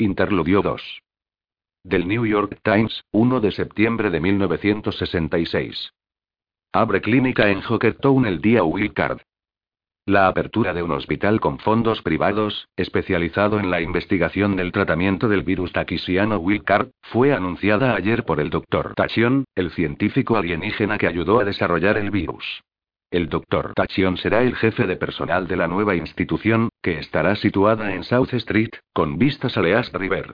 Interludio 2. Del New York Times, 1 de septiembre de 1966. Abre clínica en Hockertown el día Card. La apertura de un hospital con fondos privados, especializado en la investigación del tratamiento del virus taquisiano Wilcard, fue anunciada ayer por el Dr. Tachion, el científico alienígena que ayudó a desarrollar el virus. El Dr. Tachion será el jefe de personal de la nueva institución, que estará situada en South Street, con vistas a Least River.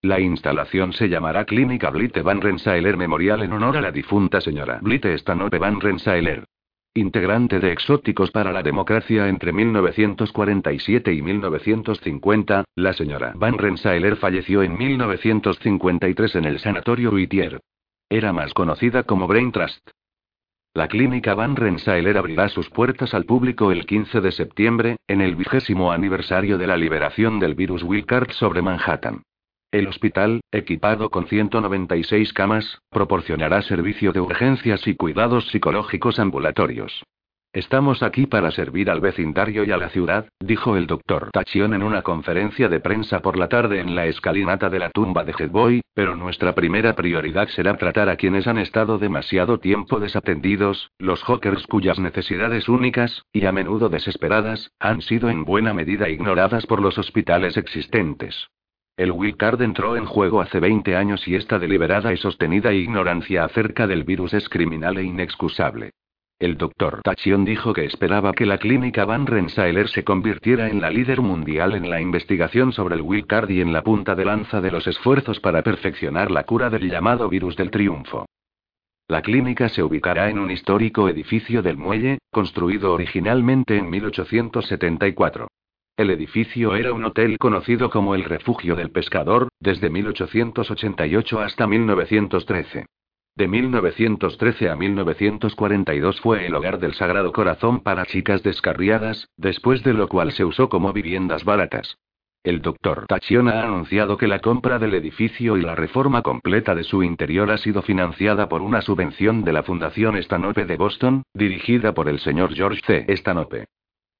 La instalación se llamará Clínica Blite Van Rensselaer Memorial en honor a la difunta señora Blite Stanope Van Rensselaer. Integrante de Exóticos para la Democracia entre 1947 y 1950, la señora Van Rensselaer falleció en 1953 en el Sanatorio Whittier. Era más conocida como Brain Trust. La clínica Van Rensselaer abrirá sus puertas al público el 15 de septiembre, en el vigésimo aniversario de la liberación del virus Wilcard sobre Manhattan. El hospital, equipado con 196 camas, proporcionará servicio de urgencias y cuidados psicológicos ambulatorios. Estamos aquí para servir al vecindario y a la ciudad, dijo el doctor Tachion en una conferencia de prensa por la tarde en la escalinata de la tumba de Headboy, pero nuestra primera prioridad será tratar a quienes han estado demasiado tiempo desatendidos, los hawkers cuyas necesidades únicas, y a menudo desesperadas, han sido en buena medida ignoradas por los hospitales existentes. El Card entró en juego hace 20 años y esta deliberada y sostenida ignorancia acerca del virus es criminal e inexcusable. El doctor Tachion dijo que esperaba que la clínica Van Rensselaer se convirtiera en la líder mundial en la investigación sobre el Card y en la punta de lanza de los esfuerzos para perfeccionar la cura del llamado virus del triunfo. La clínica se ubicará en un histórico edificio del muelle, construido originalmente en 1874. El edificio era un hotel conocido como el Refugio del Pescador, desde 1888 hasta 1913. De 1913 a 1942 fue el hogar del Sagrado Corazón para chicas descarriadas, después de lo cual se usó como viviendas baratas. El doctor Tachion ha anunciado que la compra del edificio y la reforma completa de su interior ha sido financiada por una subvención de la Fundación Stanope de Boston, dirigida por el señor George C. Stanope.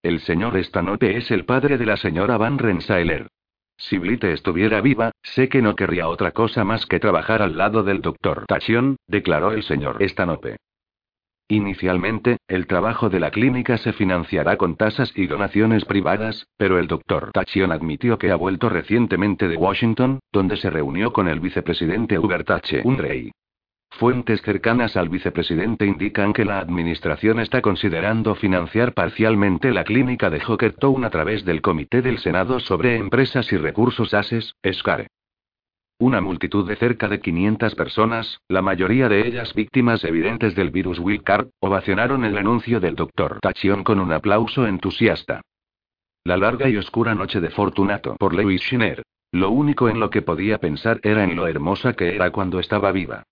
El señor Stanope es el padre de la señora Van Rensselaer. Si Blite estuviera viva, sé que no querría otra cosa más que trabajar al lado del doctor Tachion, declaró el señor Stanope. Inicialmente, el trabajo de la clínica se financiará con tasas y donaciones privadas, pero el doctor Tachion admitió que ha vuelto recientemente de Washington, donde se reunió con el vicepresidente Hubert H. Unrey. Fuentes cercanas al vicepresidente indican que la administración está considerando financiar parcialmente la clínica de Hockertown a través del Comité del Senado sobre Empresas y Recursos ASES, SCARE. Una multitud de cerca de 500 personas, la mayoría de ellas víctimas evidentes del virus Wilcard, ovacionaron el anuncio del Dr. Tachion con un aplauso entusiasta. La larga y oscura noche de Fortunato por Lewis Schiner. Lo único en lo que podía pensar era en lo hermosa que era cuando estaba viva.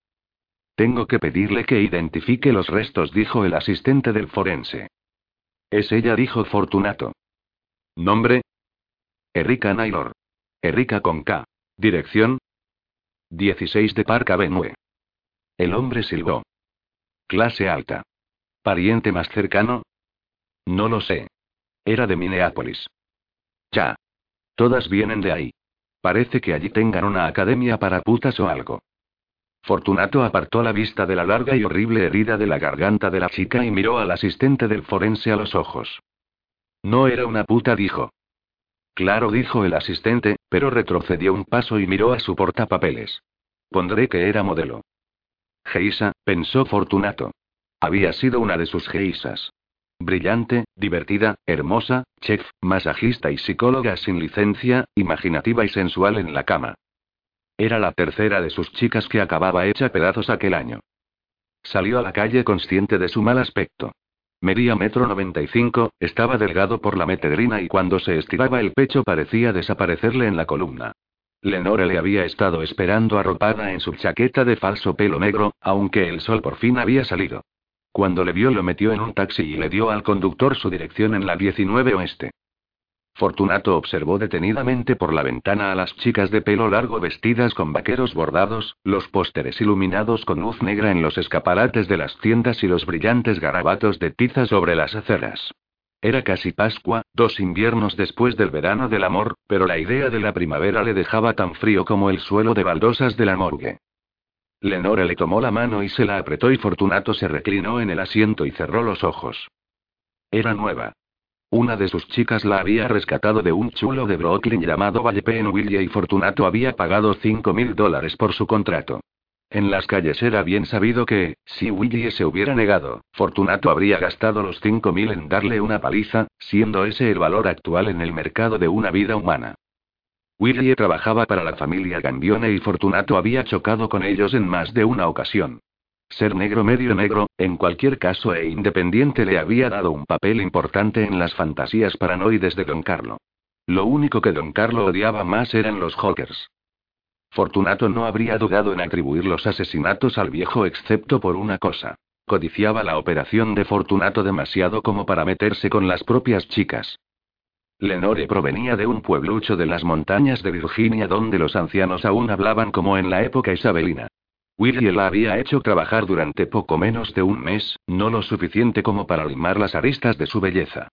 Tengo que pedirle que identifique los restos, dijo el asistente del forense. Es ella, dijo Fortunato. Nombre. Erika Naylor. Erika con K. Dirección. 16 de Park Avenue. El hombre silbó. Clase alta. ¿Pariente más cercano? No lo sé. Era de Minneapolis. Ya. Todas vienen de ahí. Parece que allí tengan una academia para putas o algo. Fortunato apartó la vista de la larga y horrible herida de la garganta de la chica y miró al asistente del forense a los ojos. No era una puta, dijo. Claro, dijo el asistente, pero retrocedió un paso y miró a su portapapeles. Pondré que era modelo. Geisa, pensó Fortunato. Había sido una de sus geisas. Brillante, divertida, hermosa, chef, masajista y psicóloga sin licencia, imaginativa y sensual en la cama. Era la tercera de sus chicas que acababa hecha pedazos aquel año. Salió a la calle consciente de su mal aspecto. Medía metro noventa y cinco, estaba delgado por la metedrina y cuando se estiraba el pecho parecía desaparecerle en la columna. Lenore le había estado esperando arropada en su chaqueta de falso pelo negro, aunque el sol por fin había salido. Cuando le vio lo metió en un taxi y le dio al conductor su dirección en la 19 oeste. Fortunato observó detenidamente por la ventana a las chicas de pelo largo vestidas con vaqueros bordados, los pósteres iluminados con luz negra en los escaparates de las tiendas y los brillantes garabatos de tiza sobre las aceras. Era casi Pascua, dos inviernos después del verano del amor, pero la idea de la primavera le dejaba tan frío como el suelo de baldosas de la morgue. Lenore le tomó la mano y se la apretó y Fortunato se reclinó en el asiento y cerró los ojos. Era nueva. Una de sus chicas la había rescatado de un chulo de Brooklyn llamado Valle Willie y Fortunato había pagado cinco mil dólares por su contrato. En las calles era bien sabido que, si Willie se hubiera negado, Fortunato habría gastado los cinco mil en darle una paliza, siendo ese el valor actual en el mercado de una vida humana. Willie trabajaba para la familia Gambione y Fortunato había chocado con ellos en más de una ocasión. Ser negro medio negro, en cualquier caso e independiente le había dado un papel importante en las fantasías paranoides de Don Carlo. Lo único que Don Carlo odiaba más eran los Hawkers. Fortunato no habría dudado en atribuir los asesinatos al viejo excepto por una cosa. Codiciaba la operación de Fortunato demasiado como para meterse con las propias chicas. Lenore provenía de un pueblucho de las montañas de Virginia donde los ancianos aún hablaban como en la época isabelina. Willie la había hecho trabajar durante poco menos de un mes, no lo suficiente como para limar las aristas de su belleza.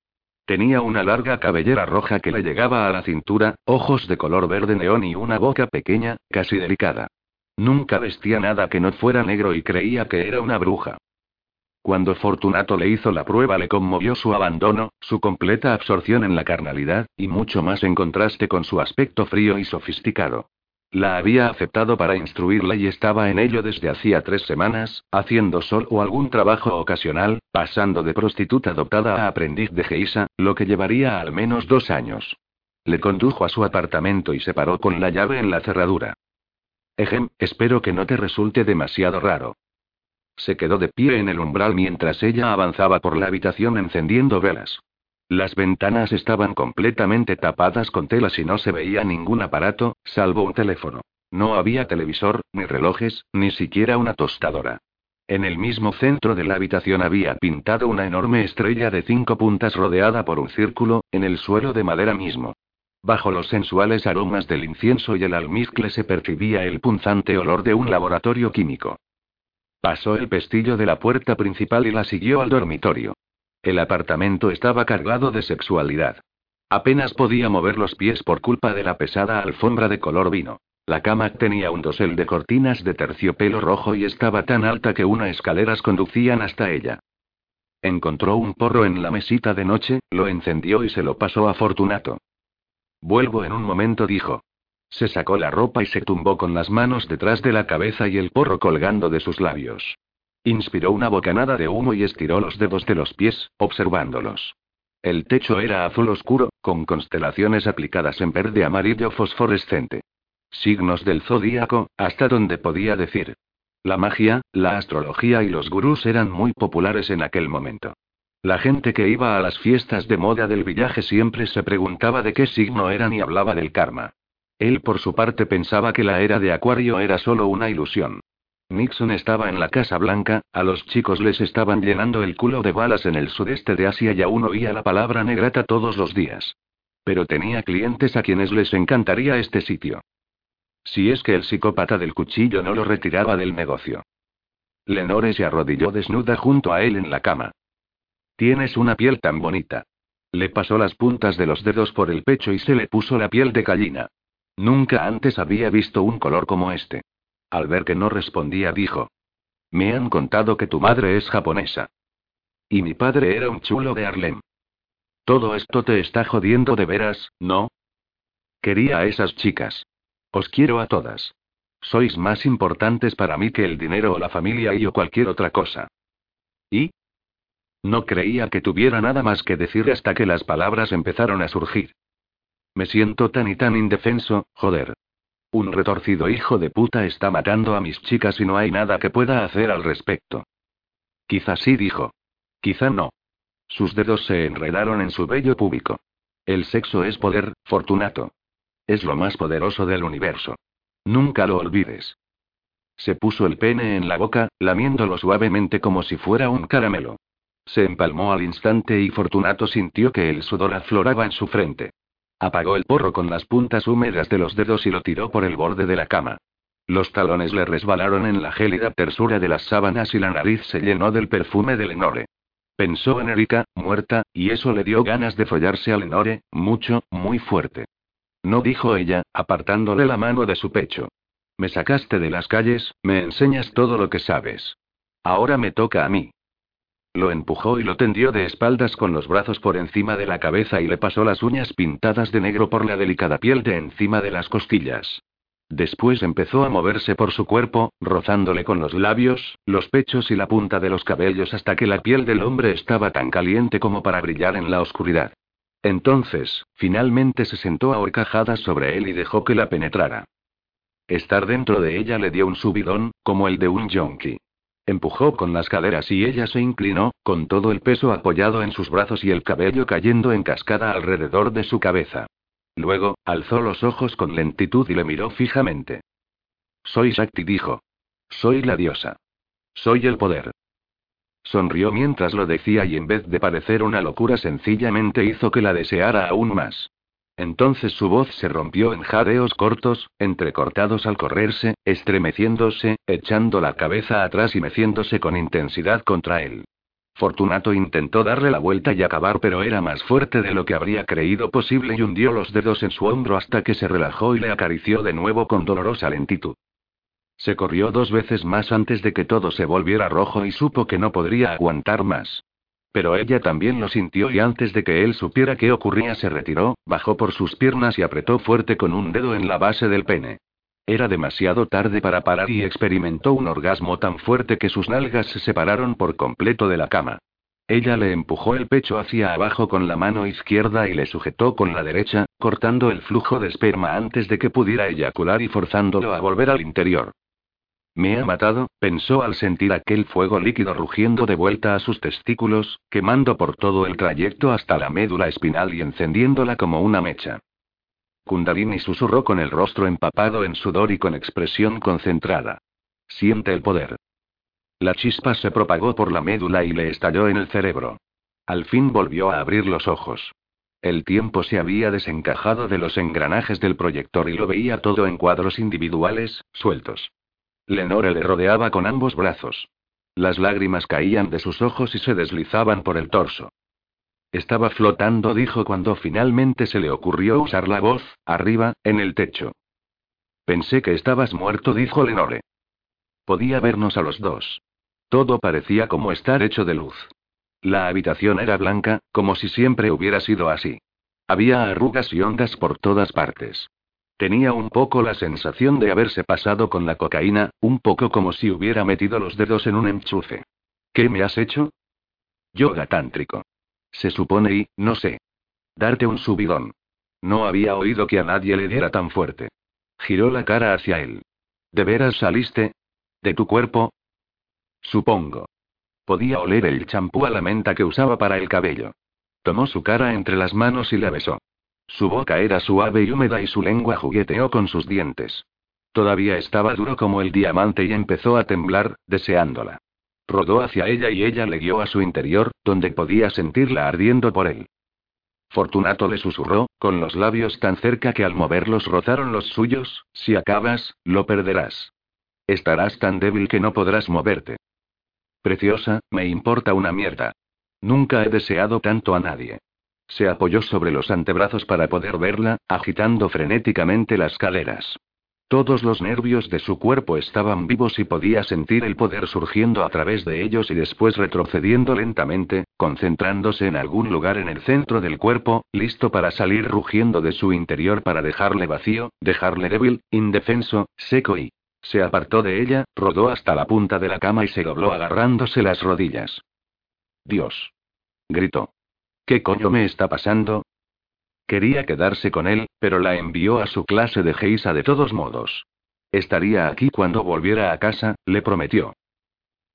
Tenía una larga cabellera roja que le llegaba a la cintura, ojos de color verde neón y una boca pequeña, casi delicada. Nunca vestía nada que no fuera negro y creía que era una bruja. Cuando Fortunato le hizo la prueba le conmovió su abandono, su completa absorción en la carnalidad, y mucho más en contraste con su aspecto frío y sofisticado. La había aceptado para instruirla y estaba en ello desde hacía tres semanas, haciendo sol o algún trabajo ocasional, pasando de prostituta adoptada a aprendiz de Geisa, lo que llevaría al menos dos años. Le condujo a su apartamento y se paró con la llave en la cerradura. Ejem, espero que no te resulte demasiado raro. Se quedó de pie en el umbral mientras ella avanzaba por la habitación encendiendo velas. Las ventanas estaban completamente tapadas con telas y no se veía ningún aparato, salvo un teléfono. No había televisor, ni relojes, ni siquiera una tostadora. En el mismo centro de la habitación había pintado una enorme estrella de cinco puntas rodeada por un círculo, en el suelo de madera mismo. Bajo los sensuales aromas del incienso y el almizcle se percibía el punzante olor de un laboratorio químico. Pasó el pestillo de la puerta principal y la siguió al dormitorio. El apartamento estaba cargado de sexualidad. Apenas podía mover los pies por culpa de la pesada alfombra de color vino. La cama tenía un dosel de cortinas de terciopelo rojo y estaba tan alta que unas escaleras conducían hasta ella. Encontró un porro en la mesita de noche, lo encendió y se lo pasó a Fortunato. Vuelvo en un momento, dijo. Se sacó la ropa y se tumbó con las manos detrás de la cabeza y el porro colgando de sus labios. Inspiró una bocanada de humo y estiró los dedos de los pies, observándolos. El techo era azul oscuro, con constelaciones aplicadas en verde amarillo fosforescente. Signos del zodíaco, hasta donde podía decir. La magia, la astrología y los gurús eran muy populares en aquel momento. La gente que iba a las fiestas de moda del villaje siempre se preguntaba de qué signo eran y hablaba del karma. Él por su parte pensaba que la era de Acuario era solo una ilusión. Nixon estaba en la Casa Blanca, a los chicos les estaban llenando el culo de balas en el sudeste de Asia y aún oía la palabra negrata todos los días. Pero tenía clientes a quienes les encantaría este sitio. Si es que el psicópata del cuchillo no lo retiraba del negocio. Lenore se arrodilló desnuda junto a él en la cama. Tienes una piel tan bonita. Le pasó las puntas de los dedos por el pecho y se le puso la piel de gallina. Nunca antes había visto un color como este. Al ver que no respondía, dijo. Me han contado que tu madre es japonesa. Y mi padre era un chulo de Harlem. Todo esto te está jodiendo de veras, ¿no? Quería a esas chicas. Os quiero a todas. Sois más importantes para mí que el dinero o la familia y o cualquier otra cosa. ¿Y? No creía que tuviera nada más que decir hasta que las palabras empezaron a surgir. Me siento tan y tan indefenso, joder. Un retorcido hijo de puta está matando a mis chicas y no hay nada que pueda hacer al respecto. Quizá sí dijo. Quizá no. Sus dedos se enredaron en su vello púbico. El sexo es poder, Fortunato. Es lo más poderoso del universo. Nunca lo olvides. Se puso el pene en la boca, lamiéndolo suavemente como si fuera un caramelo. Se empalmó al instante y Fortunato sintió que el sudor afloraba en su frente. Apagó el porro con las puntas húmedas de los dedos y lo tiró por el borde de la cama. Los talones le resbalaron en la gélida tersura de las sábanas y la nariz se llenó del perfume de Lenore. Pensó en Erika, muerta, y eso le dio ganas de follarse a Lenore, mucho, muy fuerte. No dijo ella, apartándole la mano de su pecho. Me sacaste de las calles, me enseñas todo lo que sabes. Ahora me toca a mí. Lo empujó y lo tendió de espaldas con los brazos por encima de la cabeza y le pasó las uñas pintadas de negro por la delicada piel de encima de las costillas. Después empezó a moverse por su cuerpo, rozándole con los labios, los pechos y la punta de los cabellos hasta que la piel del hombre estaba tan caliente como para brillar en la oscuridad. Entonces, finalmente se sentó a horcajadas sobre él y dejó que la penetrara. Estar dentro de ella le dio un subidón, como el de un yonki. Empujó con las caderas y ella se inclinó, con todo el peso apoyado en sus brazos y el cabello cayendo en cascada alrededor de su cabeza. Luego, alzó los ojos con lentitud y le miró fijamente. Soy Shakti, dijo. Soy la diosa. Soy el poder. Sonrió mientras lo decía y en vez de parecer una locura sencillamente hizo que la deseara aún más. Entonces su voz se rompió en jadeos cortos, entrecortados al correrse, estremeciéndose, echando la cabeza atrás y meciéndose con intensidad contra él. Fortunato intentó darle la vuelta y acabar, pero era más fuerte de lo que habría creído posible y hundió los dedos en su hombro hasta que se relajó y le acarició de nuevo con dolorosa lentitud. Se corrió dos veces más antes de que todo se volviera rojo y supo que no podría aguantar más. Pero ella también lo sintió y antes de que él supiera qué ocurría se retiró, bajó por sus piernas y apretó fuerte con un dedo en la base del pene. Era demasiado tarde para parar y experimentó un orgasmo tan fuerte que sus nalgas se separaron por completo de la cama. Ella le empujó el pecho hacia abajo con la mano izquierda y le sujetó con la derecha, cortando el flujo de esperma antes de que pudiera eyacular y forzándolo a volver al interior. Me ha matado, pensó al sentir aquel fuego líquido rugiendo de vuelta a sus testículos, quemando por todo el trayecto hasta la médula espinal y encendiéndola como una mecha. Kundalini susurró con el rostro empapado en sudor y con expresión concentrada. Siente el poder. La chispa se propagó por la médula y le estalló en el cerebro. Al fin volvió a abrir los ojos. El tiempo se había desencajado de los engranajes del proyector y lo veía todo en cuadros individuales, sueltos. Lenore le rodeaba con ambos brazos. Las lágrimas caían de sus ojos y se deslizaban por el torso. Estaba flotando, dijo cuando finalmente se le ocurrió usar la voz, arriba, en el techo. Pensé que estabas muerto, dijo Lenore. Podía vernos a los dos. Todo parecía como estar hecho de luz. La habitación era blanca, como si siempre hubiera sido así. Había arrugas y ondas por todas partes. Tenía un poco la sensación de haberse pasado con la cocaína, un poco como si hubiera metido los dedos en un enchufe. ¿Qué me has hecho? Yoga tántrico. Se supone y, no sé. Darte un subidón. No había oído que a nadie le diera tan fuerte. Giró la cara hacia él. ¿De veras saliste? ¿De tu cuerpo? Supongo. Podía oler el champú a la menta que usaba para el cabello. Tomó su cara entre las manos y la besó. Su boca era suave y húmeda y su lengua jugueteó con sus dientes. Todavía estaba duro como el diamante y empezó a temblar, deseándola. Rodó hacia ella y ella le guió a su interior, donde podía sentirla ardiendo por él. Fortunato le susurró, con los labios tan cerca que al moverlos rozaron los suyos, si acabas, lo perderás. Estarás tan débil que no podrás moverte. Preciosa, me importa una mierda. Nunca he deseado tanto a nadie. Se apoyó sobre los antebrazos para poder verla, agitando frenéticamente las caderas. Todos los nervios de su cuerpo estaban vivos y podía sentir el poder surgiendo a través de ellos y después retrocediendo lentamente, concentrándose en algún lugar en el centro del cuerpo, listo para salir rugiendo de su interior para dejarle vacío, dejarle débil, indefenso, seco y... Se apartó de ella, rodó hasta la punta de la cama y se dobló agarrándose las rodillas. Dios. Gritó. ¿Qué coño me está pasando? Quería quedarse con él, pero la envió a su clase de geisa de todos modos. Estaría aquí cuando volviera a casa, le prometió.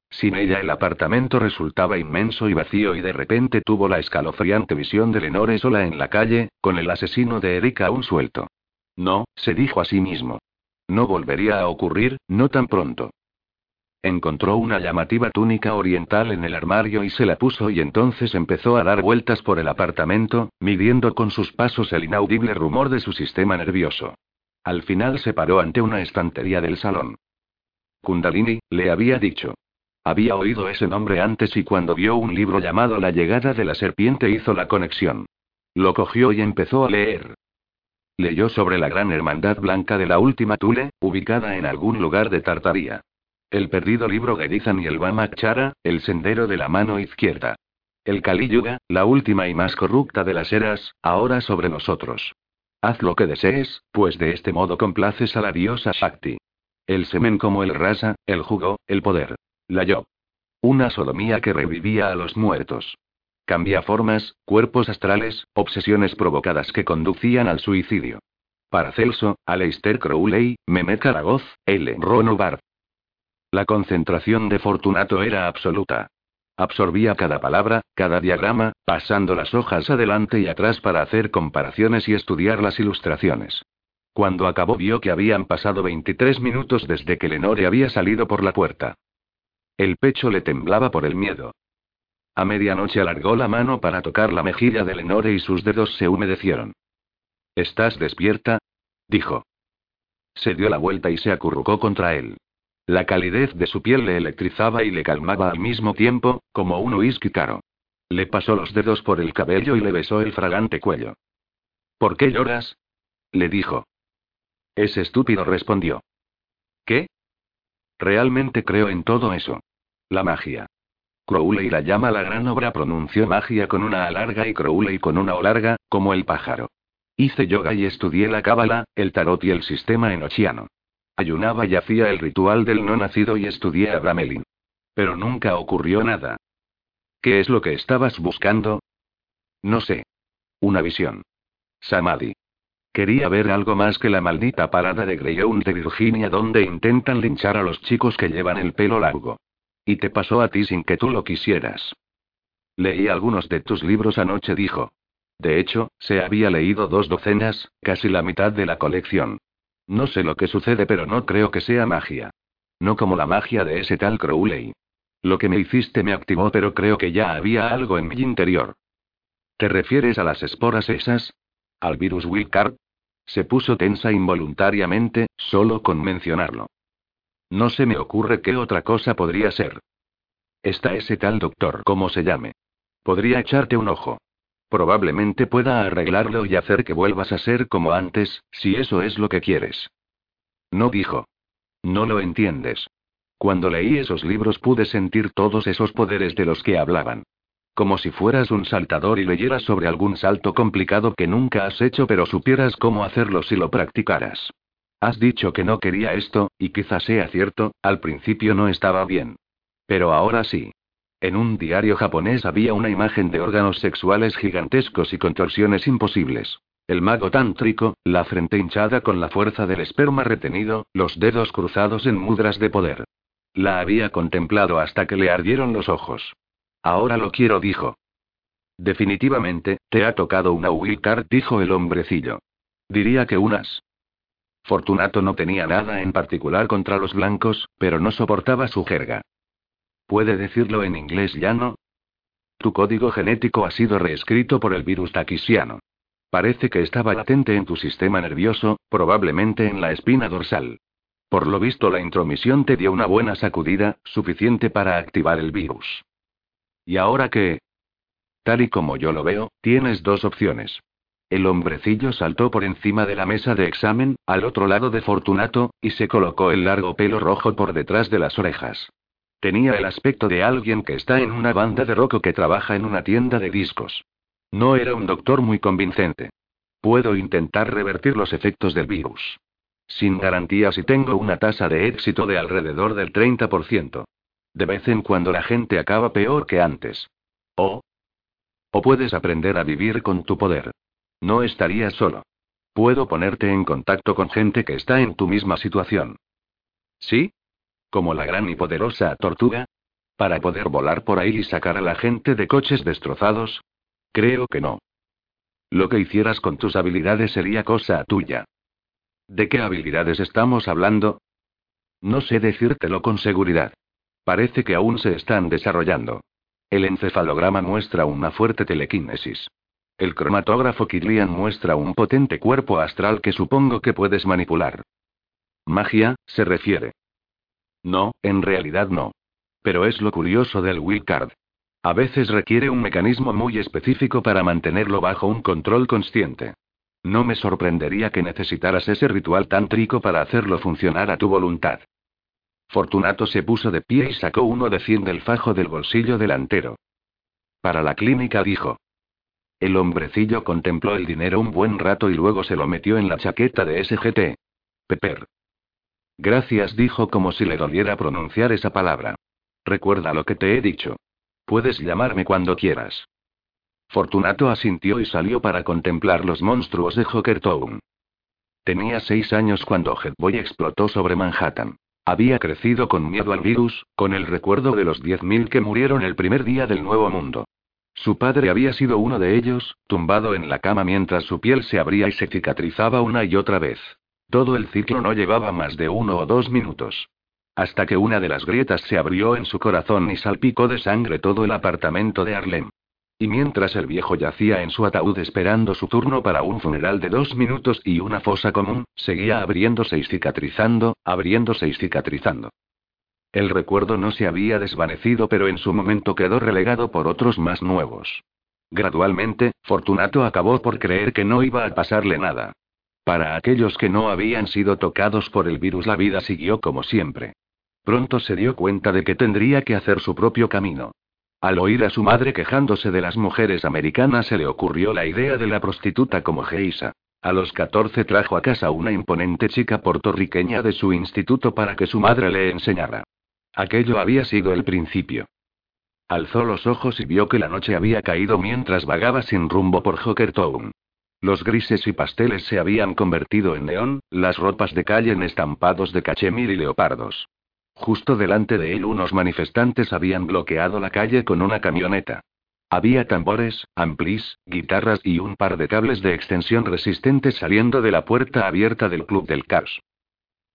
Sin ella el apartamento resultaba inmenso y vacío y de repente tuvo la escalofriante visión de Lenore sola en la calle, con el asesino de Erika aún suelto. No, se dijo a sí mismo. No volvería a ocurrir, no tan pronto. Encontró una llamativa túnica oriental en el armario y se la puso y entonces empezó a dar vueltas por el apartamento, midiendo con sus pasos el inaudible rumor de su sistema nervioso. Al final se paró ante una estantería del salón. Kundalini, le había dicho. Había oído ese nombre antes y cuando vio un libro llamado La llegada de la serpiente hizo la conexión. Lo cogió y empezó a leer. Leyó sobre la gran hermandad blanca de la última Tule, ubicada en algún lugar de Tartaría. El perdido libro de Dizan y el Bamakchara, el sendero de la mano izquierda. El Kali Yuga, la última y más corrupta de las eras, ahora sobre nosotros. Haz lo que desees, pues de este modo complaces a la diosa Shakti. El semen como el rasa, el jugo, el poder. La yo. Una sodomía que revivía a los muertos. Cambia formas, cuerpos astrales, obsesiones provocadas que conducían al suicidio. Paracelso, Aleister Crowley, Mehmet Karagoz, L. Ron La concentración de Fortunato era absoluta. Absorbía cada palabra, cada diagrama, pasando las hojas adelante y atrás para hacer comparaciones y estudiar las ilustraciones. Cuando acabó vio que habían pasado 23 minutos desde que Lenore había salido por la puerta. El pecho le temblaba por el miedo. A medianoche alargó la mano para tocar la mejilla de Lenore y sus dedos se humedecieron. ¿Estás despierta? dijo. Se dio la vuelta y se acurrucó contra él. La calidez de su piel le electrizaba y le calmaba al mismo tiempo, como un whisky caro. Le pasó los dedos por el cabello y le besó el fragante cuello. ¿Por qué lloras? le dijo. Es estúpido, respondió. ¿Qué? Realmente creo en todo eso. La magia. Crowley la llama la gran obra, pronunció magia con una A larga y Crowley con una O larga, como el pájaro. Hice yoga y estudié la cábala, el tarot y el sistema enochiano. Ayunaba y hacía el ritual del no nacido y estudié a Bramelin. Pero nunca ocurrió nada. ¿Qué es lo que estabas buscando? No sé. Una visión. Samadhi. Quería ver algo más que la maldita parada de Greyhound de Virginia donde intentan linchar a los chicos que llevan el pelo largo. Y te pasó a ti sin que tú lo quisieras. Leí algunos de tus libros anoche, dijo. De hecho, se había leído dos docenas, casi la mitad de la colección. No sé lo que sucede, pero no creo que sea magia. No como la magia de ese tal Crowley. Lo que me hiciste me activó, pero creo que ya había algo en mi interior. ¿Te refieres a las esporas esas? ¿Al virus Wilcard? Se puso tensa involuntariamente, solo con mencionarlo. No se me ocurre qué otra cosa podría ser. Está ese tal doctor, como se llame. Podría echarte un ojo. Probablemente pueda arreglarlo y hacer que vuelvas a ser como antes, si eso es lo que quieres. No dijo. No lo entiendes. Cuando leí esos libros pude sentir todos esos poderes de los que hablaban. Como si fueras un saltador y leyeras sobre algún salto complicado que nunca has hecho pero supieras cómo hacerlo si lo practicaras. Has dicho que no quería esto, y quizás sea cierto, al principio no estaba bien. Pero ahora sí. En un diario japonés había una imagen de órganos sexuales gigantescos y contorsiones imposibles. El mago tántrico, la frente hinchada con la fuerza del esperma retenido, los dedos cruzados en mudras de poder. La había contemplado hasta que le ardieron los ojos. Ahora lo quiero, dijo. Definitivamente, te ha tocado una card, dijo el hombrecillo. Diría que unas. Fortunato no tenía nada en particular contra los blancos, pero no soportaba su jerga. ¿Puede decirlo en inglés llano? Tu código genético ha sido reescrito por el virus taquisiano. Parece que estaba latente en tu sistema nervioso, probablemente en la espina dorsal. Por lo visto la intromisión te dio una buena sacudida, suficiente para activar el virus. ¿Y ahora qué? Tal y como yo lo veo, tienes dos opciones. El hombrecillo saltó por encima de la mesa de examen, al otro lado de Fortunato, y se colocó el largo pelo rojo por detrás de las orejas. Tenía el aspecto de alguien que está en una banda de rock o que trabaja en una tienda de discos. No era un doctor muy convincente. Puedo intentar revertir los efectos del virus. Sin garantías y tengo una tasa de éxito de alrededor del 30%. De vez en cuando la gente acaba peor que antes. O. O puedes aprender a vivir con tu poder. No estarías solo. Puedo ponerte en contacto con gente que está en tu misma situación. ¿Sí? Como la gran y poderosa tortuga. Para poder volar por ahí y sacar a la gente de coches destrozados. Creo que no. Lo que hicieras con tus habilidades sería cosa tuya. ¿De qué habilidades estamos hablando? No sé decírtelo con seguridad. Parece que aún se están desarrollando. El encefalograma muestra una fuerte telequinesis. El cromatógrafo Kirlian muestra un potente cuerpo astral que supongo que puedes manipular. Magia, se refiere. No, en realidad no. Pero es lo curioso del Card. A veces requiere un mecanismo muy específico para mantenerlo bajo un control consciente. No me sorprendería que necesitaras ese ritual tántrico para hacerlo funcionar a tu voluntad. Fortunato se puso de pie y sacó uno de cien del fajo del bolsillo delantero. Para la clínica dijo. El hombrecillo contempló el dinero un buen rato y luego se lo metió en la chaqueta de SGT. Pepper. Gracias, dijo como si le doliera pronunciar esa palabra. Recuerda lo que te he dicho. Puedes llamarme cuando quieras. Fortunato asintió y salió para contemplar los monstruos de Town. Tenía seis años cuando Headboy explotó sobre Manhattan. Había crecido con miedo al virus, con el recuerdo de los 10.000 que murieron el primer día del nuevo mundo. Su padre había sido uno de ellos, tumbado en la cama mientras su piel se abría y se cicatrizaba una y otra vez. Todo el ciclo no llevaba más de uno o dos minutos. Hasta que una de las grietas se abrió en su corazón y salpicó de sangre todo el apartamento de Harlem. Y mientras el viejo yacía en su ataúd esperando su turno para un funeral de dos minutos y una fosa común, seguía abriéndose y cicatrizando, abriéndose y cicatrizando. El recuerdo no se había desvanecido, pero en su momento quedó relegado por otros más nuevos. Gradualmente, Fortunato acabó por creer que no iba a pasarle nada. Para aquellos que no habían sido tocados por el virus, la vida siguió como siempre. Pronto se dio cuenta de que tendría que hacer su propio camino. Al oír a su madre quejándose de las mujeres americanas se le ocurrió la idea de la prostituta como Geisa. A los 14 trajo a casa una imponente chica puertorriqueña de su instituto para que su madre le enseñara. Aquello había sido el principio. Alzó los ojos y vio que la noche había caído mientras vagaba sin rumbo por Town. Los grises y pasteles se habían convertido en neón, las ropas de calle en estampados de cachemir y leopardos. Justo delante de él unos manifestantes habían bloqueado la calle con una camioneta. Había tambores, amplis, guitarras y un par de cables de extensión resistentes saliendo de la puerta abierta del Club del Caos.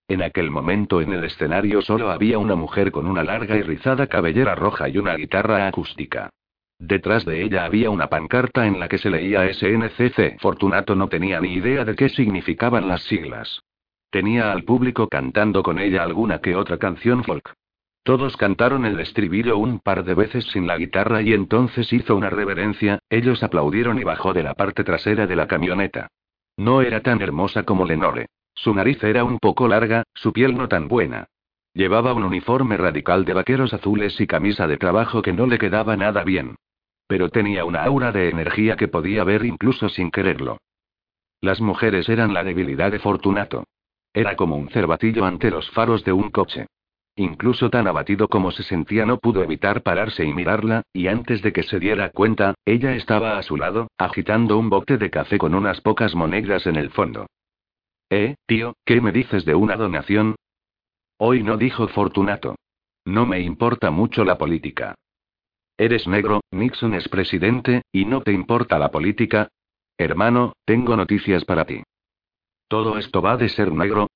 En aquel momento en el escenario solo había una mujer con una larga y rizada cabellera roja y una guitarra acústica. Detrás de ella había una pancarta en la que se leía SNCC. Fortunato no tenía ni idea de qué significaban las siglas. Tenía al público cantando con ella alguna que otra canción folk. Todos cantaron el estribillo un par de veces sin la guitarra y entonces hizo una reverencia, ellos aplaudieron y bajó de la parte trasera de la camioneta. No era tan hermosa como Lenore. Su nariz era un poco larga, su piel no tan buena. Llevaba un uniforme radical de vaqueros azules y camisa de trabajo que no le quedaba nada bien. Pero tenía una aura de energía que podía ver incluso sin quererlo. Las mujeres eran la debilidad de Fortunato. Era como un cervatillo ante los faros de un coche. Incluso tan abatido como se sentía no pudo evitar pararse y mirarla, y antes de que se diera cuenta, ella estaba a su lado, agitando un bote de café con unas pocas monedas en el fondo. Eh, tío, ¿qué me dices de una donación? Hoy no dijo Fortunato. No me importa mucho la política. Eres negro, Nixon es presidente, y no te importa la política. Hermano, tengo noticias para ti. ¿Todo esto va de ser negro?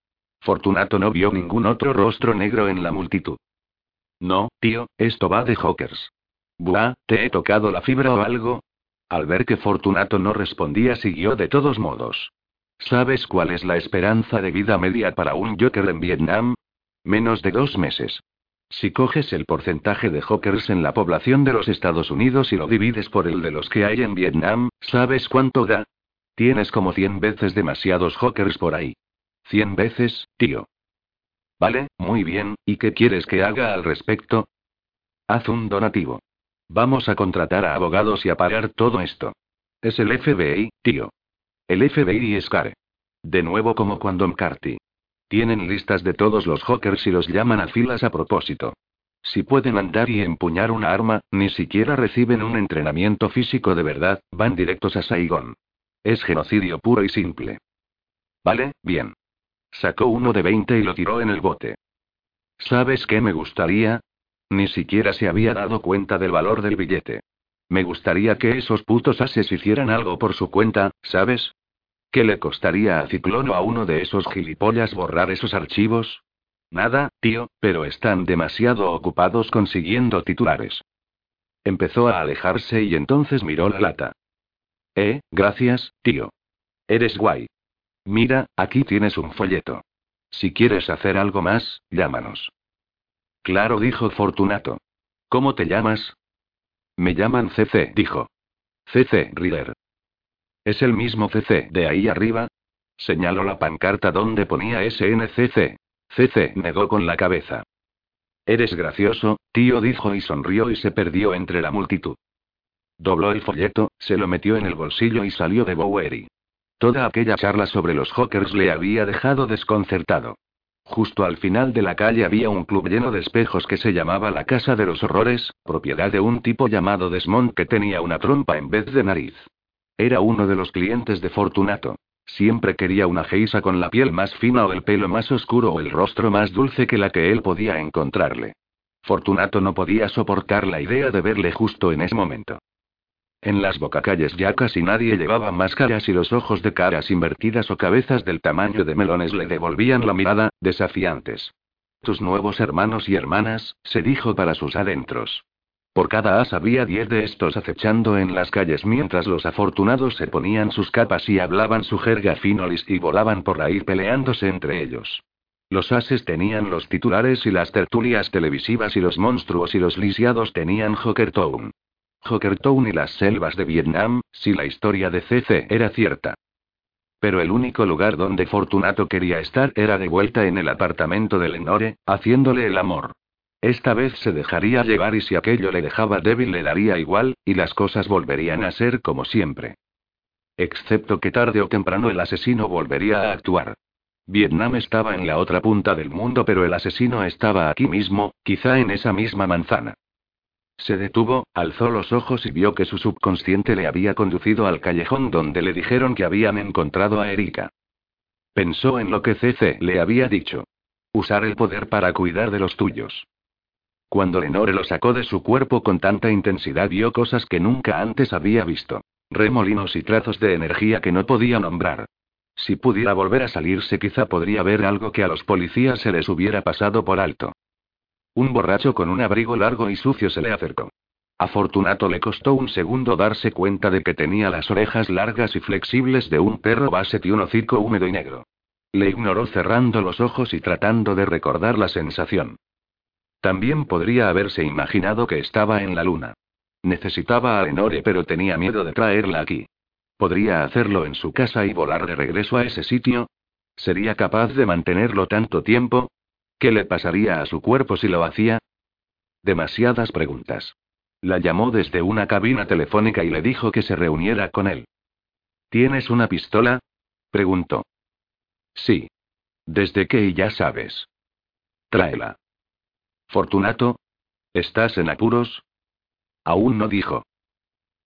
Fortunato no vio ningún otro rostro negro en la multitud. No, tío, esto va de Hawkers. Buah, ¿te he tocado la fibra o algo? Al ver que Fortunato no respondía, siguió de todos modos. ¿Sabes cuál es la esperanza de vida media para un Joker en Vietnam? Menos de dos meses. Si coges el porcentaje de Hawkers en la población de los Estados Unidos y lo divides por el de los que hay en Vietnam, ¿sabes cuánto da? Tienes como cien veces demasiados Hawkers por ahí. Cien veces, tío. Vale, muy bien, ¿y qué quieres que haga al respecto? Haz un donativo. Vamos a contratar a abogados y a parar todo esto. Es el FBI, tío. El FBI es care. De nuevo como cuando McCarthy. Tienen listas de todos los Hawkers y los llaman a filas a propósito. Si pueden andar y empuñar una arma, ni siquiera reciben un entrenamiento físico de verdad, van directos a Saigón. Es genocidio puro y simple. Vale, bien. Sacó uno de 20 y lo tiró en el bote. ¿Sabes qué me gustaría? Ni siquiera se había dado cuenta del valor del billete. Me gustaría que esos putos ases hicieran algo por su cuenta, ¿sabes? ¿Qué le costaría a Ciclón o a uno de esos gilipollas borrar esos archivos? Nada, tío, pero están demasiado ocupados consiguiendo titulares. Empezó a alejarse y entonces miró la lata. Eh, gracias, tío. Eres guay. Mira, aquí tienes un folleto. Si quieres hacer algo más, llámanos. Claro, dijo Fortunato. ¿Cómo te llamas? Me llaman CC, dijo. CC Rider. ¿Es el mismo CC de ahí arriba? Señaló la pancarta donde ponía SNCC. CC negó con la cabeza. Eres gracioso, tío, dijo y sonrió y se perdió entre la multitud. Dobló el folleto, se lo metió en el bolsillo y salió de Bowery. Toda aquella charla sobre los Hawkers le había dejado desconcertado. Justo al final de la calle había un club lleno de espejos que se llamaba la Casa de los Horrores, propiedad de un tipo llamado Desmond que tenía una trompa en vez de nariz. Era uno de los clientes de Fortunato. Siempre quería una geisa con la piel más fina o el pelo más oscuro o el rostro más dulce que la que él podía encontrarle. Fortunato no podía soportar la idea de verle justo en ese momento. En las bocacalles ya casi nadie llevaba máscaras y los ojos de caras invertidas o cabezas del tamaño de melones le devolvían la mirada, desafiantes. Tus nuevos hermanos y hermanas, se dijo para sus adentros. Por cada as había diez de estos acechando en las calles mientras los afortunados se ponían sus capas y hablaban su jerga finolis y volaban por ahí peleándose entre ellos. Los ases tenían los titulares y las tertulias televisivas y los monstruos y los lisiados tenían Jokertown. Jokertown y las selvas de Vietnam, si la historia de CC era cierta. Pero el único lugar donde Fortunato quería estar era de vuelta en el apartamento de Lenore, haciéndole el amor. Esta vez se dejaría llevar y si aquello le dejaba débil le daría igual, y las cosas volverían a ser como siempre. Excepto que tarde o temprano el asesino volvería a actuar. Vietnam estaba en la otra punta del mundo, pero el asesino estaba aquí mismo, quizá en esa misma manzana. Se detuvo, alzó los ojos y vio que su subconsciente le había conducido al callejón donde le dijeron que habían encontrado a Erika. Pensó en lo que CC le había dicho. Usar el poder para cuidar de los tuyos. Cuando Lenore lo sacó de su cuerpo con tanta intensidad vio cosas que nunca antes había visto. Remolinos y trazos de energía que no podía nombrar. Si pudiera volver a salirse quizá podría ver algo que a los policías se les hubiera pasado por alto. Un borracho con un abrigo largo y sucio se le acercó. A Fortunato le costó un segundo darse cuenta de que tenía las orejas largas y flexibles de un perro basset y un hocico húmedo y negro. Le ignoró cerrando los ojos y tratando de recordar la sensación. También podría haberse imaginado que estaba en la luna. Necesitaba a Lenore pero tenía miedo de traerla aquí. ¿Podría hacerlo en su casa y volar de regreso a ese sitio? ¿Sería capaz de mantenerlo tanto tiempo? ¿Qué le pasaría a su cuerpo si lo hacía? Demasiadas preguntas. La llamó desde una cabina telefónica y le dijo que se reuniera con él. ¿Tienes una pistola? preguntó. Sí. ¿Desde qué ya sabes? Tráela. Fortunato. ¿Estás en apuros? Aún no dijo.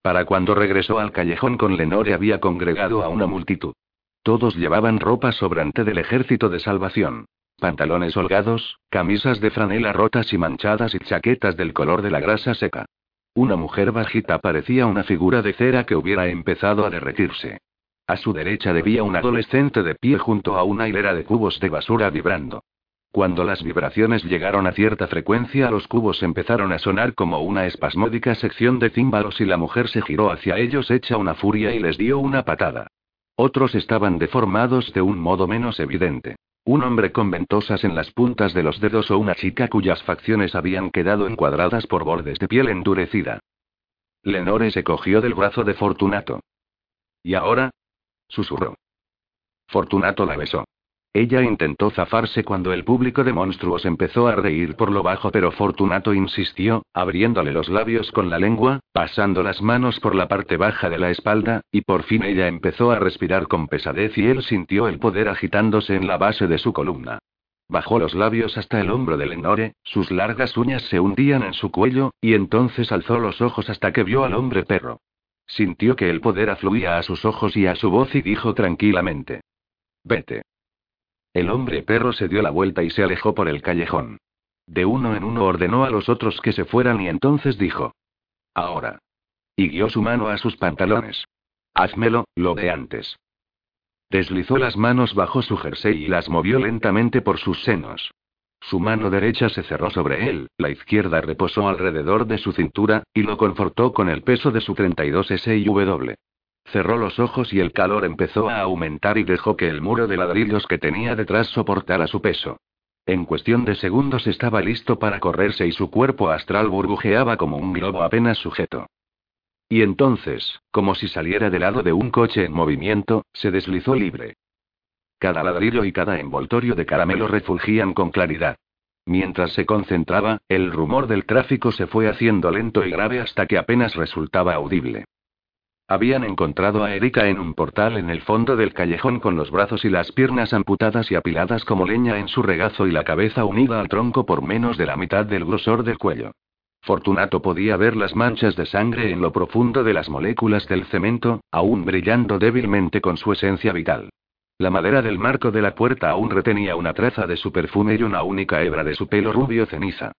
Para cuando regresó al callejón con Lenore había congregado a una multitud. Todos llevaban ropa sobrante del ejército de salvación. Pantalones holgados, camisas de franela rotas y manchadas y chaquetas del color de la grasa seca. Una mujer bajita parecía una figura de cera que hubiera empezado a derretirse. A su derecha debía un adolescente de pie junto a una hilera de cubos de basura vibrando. Cuando las vibraciones llegaron a cierta frecuencia, los cubos empezaron a sonar como una espasmódica sección de címbalos y la mujer se giró hacia ellos hecha una furia y les dio una patada. Otros estaban deformados de un modo menos evidente. Un hombre con ventosas en las puntas de los dedos o una chica cuyas facciones habían quedado encuadradas por bordes de piel endurecida. Lenore se cogió del brazo de Fortunato. ¿Y ahora? susurró. Fortunato la besó. Ella intentó zafarse cuando el público de monstruos empezó a reír por lo bajo, pero Fortunato insistió, abriéndole los labios con la lengua, pasando las manos por la parte baja de la espalda, y por fin ella empezó a respirar con pesadez y él sintió el poder agitándose en la base de su columna. Bajó los labios hasta el hombro de Lenore, sus largas uñas se hundían en su cuello, y entonces alzó los ojos hasta que vio al hombre perro. Sintió que el poder afluía a sus ojos y a su voz y dijo tranquilamente. Vete. El hombre perro se dio la vuelta y se alejó por el callejón. De uno en uno ordenó a los otros que se fueran y entonces dijo. Ahora. Y guió su mano a sus pantalones. Házmelo, lo de antes. Deslizó las manos bajo su jersey y las movió lentamente por sus senos. Su mano derecha se cerró sobre él, la izquierda reposó alrededor de su cintura, y lo confortó con el peso de su 32 SIW. Cerró los ojos y el calor empezó a aumentar y dejó que el muro de ladrillos que tenía detrás soportara su peso. En cuestión de segundos estaba listo para correrse y su cuerpo astral burbujeaba como un globo apenas sujeto. Y entonces, como si saliera del lado de un coche en movimiento, se deslizó libre. Cada ladrillo y cada envoltorio de caramelo refulgían con claridad. Mientras se concentraba, el rumor del tráfico se fue haciendo lento y grave hasta que apenas resultaba audible. Habían encontrado a Erika en un portal en el fondo del callejón con los brazos y las piernas amputadas y apiladas como leña en su regazo y la cabeza unida al tronco por menos de la mitad del grosor del cuello. Fortunato podía ver las manchas de sangre en lo profundo de las moléculas del cemento, aún brillando débilmente con su esencia vital. La madera del marco de la puerta aún retenía una traza de su perfume y una única hebra de su pelo rubio ceniza.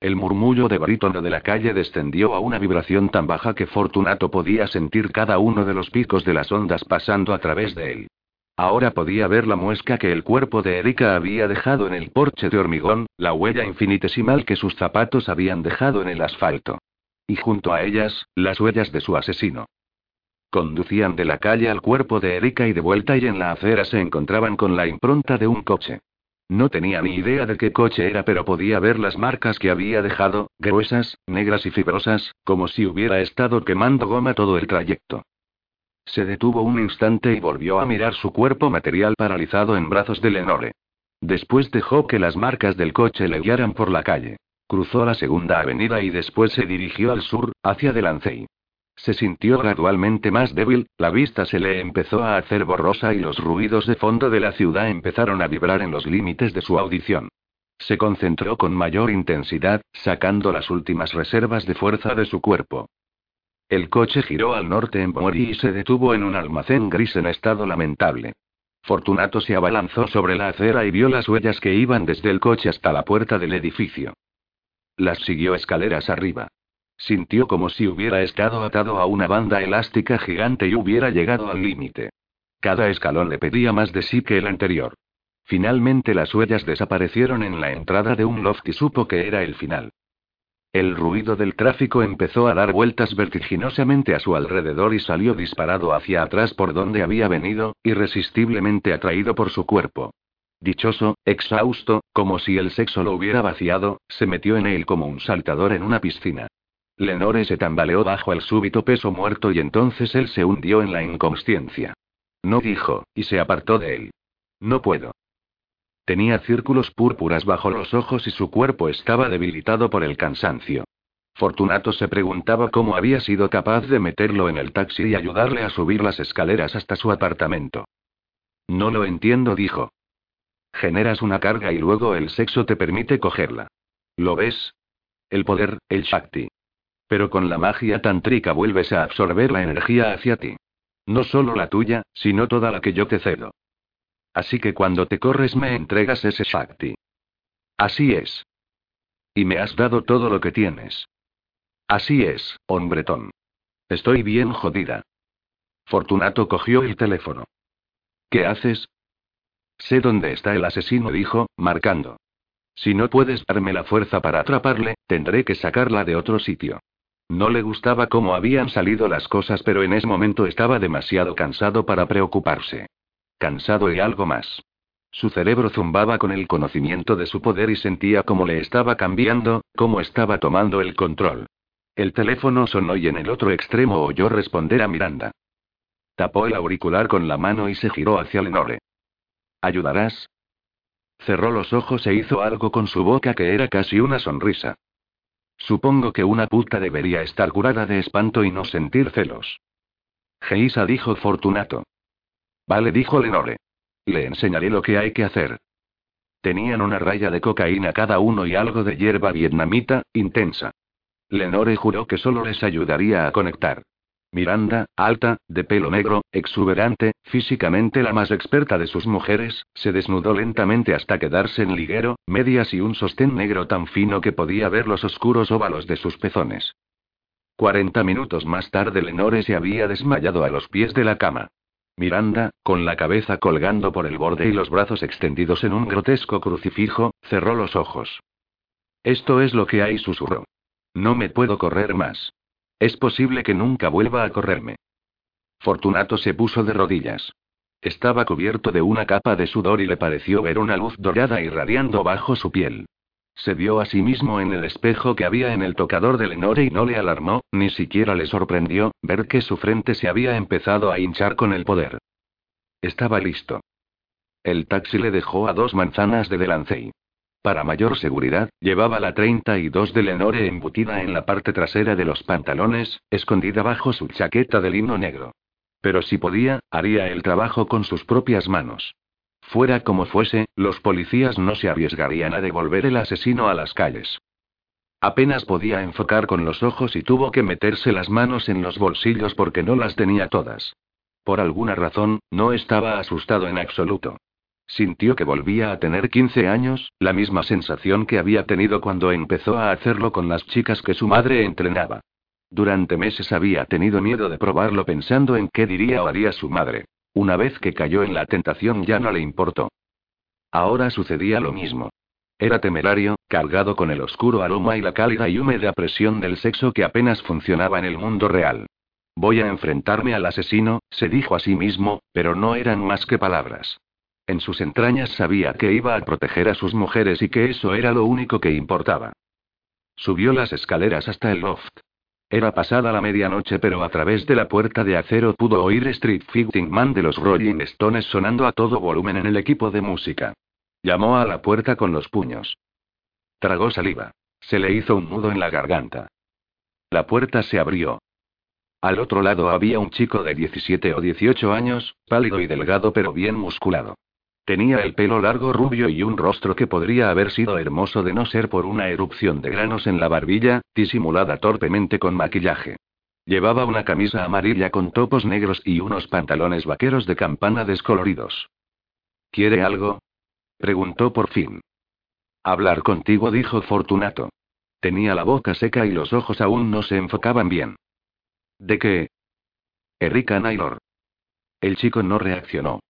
El murmullo de barítono de la calle descendió a una vibración tan baja que Fortunato podía sentir cada uno de los picos de las ondas pasando a través de él. Ahora podía ver la muesca que el cuerpo de Erika había dejado en el porche de hormigón, la huella infinitesimal que sus zapatos habían dejado en el asfalto. Y junto a ellas, las huellas de su asesino. Conducían de la calle al cuerpo de Erika y de vuelta y en la acera se encontraban con la impronta de un coche. No tenía ni idea de qué coche era, pero podía ver las marcas que había dejado, gruesas, negras y fibrosas, como si hubiera estado quemando goma todo el trayecto. Se detuvo un instante y volvió a mirar su cuerpo material paralizado en brazos de Lenore. Después dejó que las marcas del coche le guiaran por la calle. Cruzó la segunda avenida y después se dirigió al sur, hacia Delancey. Se sintió gradualmente más débil, la vista se le empezó a hacer borrosa y los ruidos de fondo de la ciudad empezaron a vibrar en los límites de su audición. Se concentró con mayor intensidad, sacando las últimas reservas de fuerza de su cuerpo. El coche giró al norte en Pomori y se detuvo en un almacén gris en estado lamentable. Fortunato se abalanzó sobre la acera y vio las huellas que iban desde el coche hasta la puerta del edificio. Las siguió escaleras arriba. Sintió como si hubiera estado atado a una banda elástica gigante y hubiera llegado al límite. Cada escalón le pedía más de sí que el anterior. Finalmente las huellas desaparecieron en la entrada de un loft y supo que era el final. El ruido del tráfico empezó a dar vueltas vertiginosamente a su alrededor y salió disparado hacia atrás por donde había venido, irresistiblemente atraído por su cuerpo. Dichoso, exhausto, como si el sexo lo hubiera vaciado, se metió en él como un saltador en una piscina. Lenore se tambaleó bajo el súbito peso muerto y entonces él se hundió en la inconsciencia. No dijo, y se apartó de él. No puedo. Tenía círculos púrpuras bajo los ojos y su cuerpo estaba debilitado por el cansancio. Fortunato se preguntaba cómo había sido capaz de meterlo en el taxi y ayudarle a subir las escaleras hasta su apartamento. No lo entiendo, dijo. Generas una carga y luego el sexo te permite cogerla. ¿Lo ves? El poder, el Shakti. Pero con la magia tántrica vuelves a absorber la energía hacia ti. No solo la tuya, sino toda la que yo te cedo. Así que cuando te corres me entregas ese Shakti. Así es. Y me has dado todo lo que tienes. Así es, hombretón. Estoy bien jodida. Fortunato cogió el teléfono. ¿Qué haces? Sé dónde está el asesino, dijo, marcando. Si no puedes darme la fuerza para atraparle, tendré que sacarla de otro sitio. No le gustaba cómo habían salido las cosas, pero en ese momento estaba demasiado cansado para preocuparse. Cansado y algo más. Su cerebro zumbaba con el conocimiento de su poder y sentía cómo le estaba cambiando, cómo estaba tomando el control. El teléfono sonó y en el otro extremo oyó responder a Miranda. Tapó el auricular con la mano y se giró hacia Lenore. ¿Ayudarás? Cerró los ojos e hizo algo con su boca que era casi una sonrisa. Supongo que una puta debería estar curada de espanto y no sentir celos. Geisa dijo Fortunato. Vale, dijo Lenore. Le enseñaré lo que hay que hacer. Tenían una raya de cocaína cada uno y algo de hierba vietnamita, intensa. Lenore juró que solo les ayudaría a conectar. Miranda, alta, de pelo negro, exuberante, físicamente la más experta de sus mujeres, se desnudó lentamente hasta quedarse en liguero, medias y un sostén negro tan fino que podía ver los oscuros óvalos de sus pezones. Cuarenta minutos más tarde Lenore se había desmayado a los pies de la cama. Miranda, con la cabeza colgando por el borde y los brazos extendidos en un grotesco crucifijo, cerró los ojos. Esto es lo que hay, susurró. No me puedo correr más. Es posible que nunca vuelva a correrme. Fortunato se puso de rodillas. Estaba cubierto de una capa de sudor y le pareció ver una luz dorada irradiando bajo su piel. Se vio a sí mismo en el espejo que había en el tocador de Lenore y no le alarmó, ni siquiera le sorprendió, ver que su frente se había empezado a hinchar con el poder. Estaba listo. El taxi le dejó a dos manzanas de Delancey. Para mayor seguridad, llevaba la 32 de Lenore embutida en la parte trasera de los pantalones, escondida bajo su chaqueta de lino negro. Pero si podía, haría el trabajo con sus propias manos. Fuera como fuese, los policías no se arriesgarían a devolver el asesino a las calles. Apenas podía enfocar con los ojos y tuvo que meterse las manos en los bolsillos porque no las tenía todas. Por alguna razón, no estaba asustado en absoluto. Sintió que volvía a tener 15 años, la misma sensación que había tenido cuando empezó a hacerlo con las chicas que su madre entrenaba. Durante meses había tenido miedo de probarlo pensando en qué diría o haría su madre. Una vez que cayó en la tentación ya no le importó. Ahora sucedía lo mismo. Era temerario, cargado con el oscuro aroma y la cálida y húmeda presión del sexo que apenas funcionaba en el mundo real. Voy a enfrentarme al asesino, se dijo a sí mismo, pero no eran más que palabras. En sus entrañas sabía que iba a proteger a sus mujeres y que eso era lo único que importaba. Subió las escaleras hasta el loft. Era pasada la medianoche, pero a través de la puerta de acero pudo oír Street Fighting Man de los Rolling Stones sonando a todo volumen en el equipo de música. Llamó a la puerta con los puños. Tragó saliva. Se le hizo un nudo en la garganta. La puerta se abrió. Al otro lado había un chico de 17 o 18 años, pálido y delgado pero bien musculado. Tenía el pelo largo rubio y un rostro que podría haber sido hermoso de no ser por una erupción de granos en la barbilla, disimulada torpemente con maquillaje. Llevaba una camisa amarilla con topos negros y unos pantalones vaqueros de campana descoloridos. ¿Quiere algo? preguntó por fin. Hablar contigo, dijo Fortunato. Tenía la boca seca y los ojos aún no se enfocaban bien. ¿De qué? Erika Naylor. El chico no reaccionó.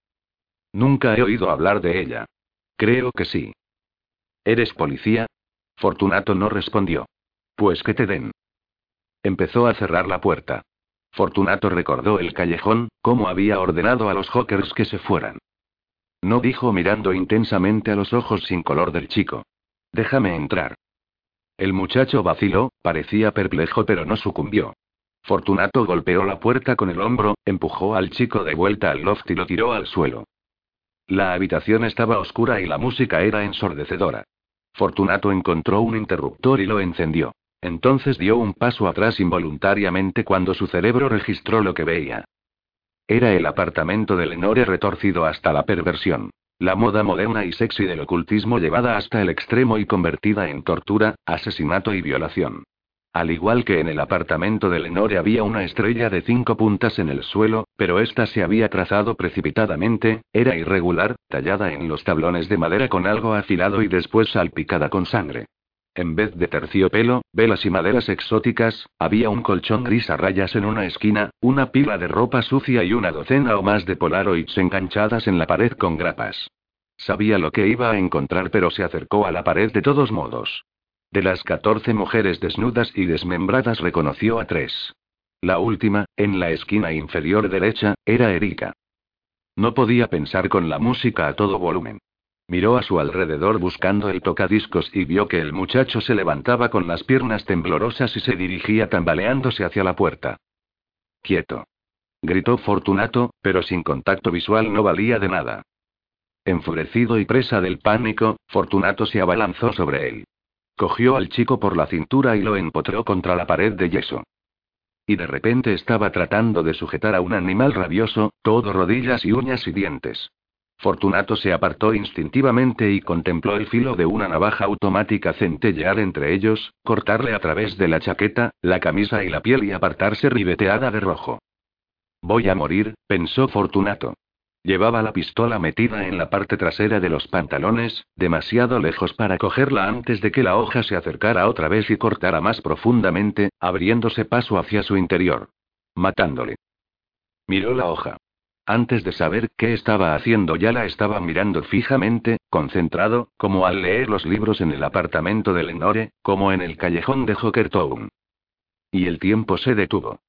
Nunca he oído hablar de ella. Creo que sí. ¿Eres policía? Fortunato no respondió. Pues que te den. Empezó a cerrar la puerta. Fortunato recordó el callejón, cómo había ordenado a los hawkers que se fueran. No dijo mirando intensamente a los ojos sin color del chico. Déjame entrar. El muchacho vaciló, parecía perplejo pero no sucumbió. Fortunato golpeó la puerta con el hombro, empujó al chico de vuelta al loft y lo tiró al suelo. La habitación estaba oscura y la música era ensordecedora. Fortunato encontró un interruptor y lo encendió. Entonces dio un paso atrás involuntariamente cuando su cerebro registró lo que veía. Era el apartamento de Lenore retorcido hasta la perversión. La moda moderna y sexy del ocultismo llevada hasta el extremo y convertida en tortura, asesinato y violación. Al igual que en el apartamento de Lenore había una estrella de cinco puntas en el suelo, pero esta se había trazado precipitadamente, era irregular, tallada en los tablones de madera con algo afilado y después salpicada con sangre. En vez de terciopelo, velas y maderas exóticas, había un colchón gris a rayas en una esquina, una pila de ropa sucia y una docena o más de polaroids enganchadas en la pared con grapas. Sabía lo que iba a encontrar, pero se acercó a la pared de todos modos. De las 14 mujeres desnudas y desmembradas reconoció a tres. La última, en la esquina inferior derecha, era Erika. No podía pensar con la música a todo volumen. Miró a su alrededor buscando el tocadiscos y vio que el muchacho se levantaba con las piernas temblorosas y se dirigía tambaleándose hacia la puerta. Quieto. Gritó Fortunato, pero sin contacto visual no valía de nada. Enfurecido y presa del pánico, Fortunato se abalanzó sobre él. Cogió al chico por la cintura y lo empotró contra la pared de yeso. Y de repente estaba tratando de sujetar a un animal rabioso, todo rodillas y uñas y dientes. Fortunato se apartó instintivamente y contempló el filo de una navaja automática centellear entre ellos, cortarle a través de la chaqueta, la camisa y la piel y apartarse ribeteada de rojo. Voy a morir, pensó Fortunato. Llevaba la pistola metida en la parte trasera de los pantalones, demasiado lejos para cogerla antes de que la hoja se acercara otra vez y cortara más profundamente, abriéndose paso hacia su interior. Matándole. Miró la hoja. Antes de saber qué estaba haciendo ya la estaba mirando fijamente, concentrado, como al leer los libros en el apartamento de Lenore, como en el callejón de Town. Y el tiempo se detuvo.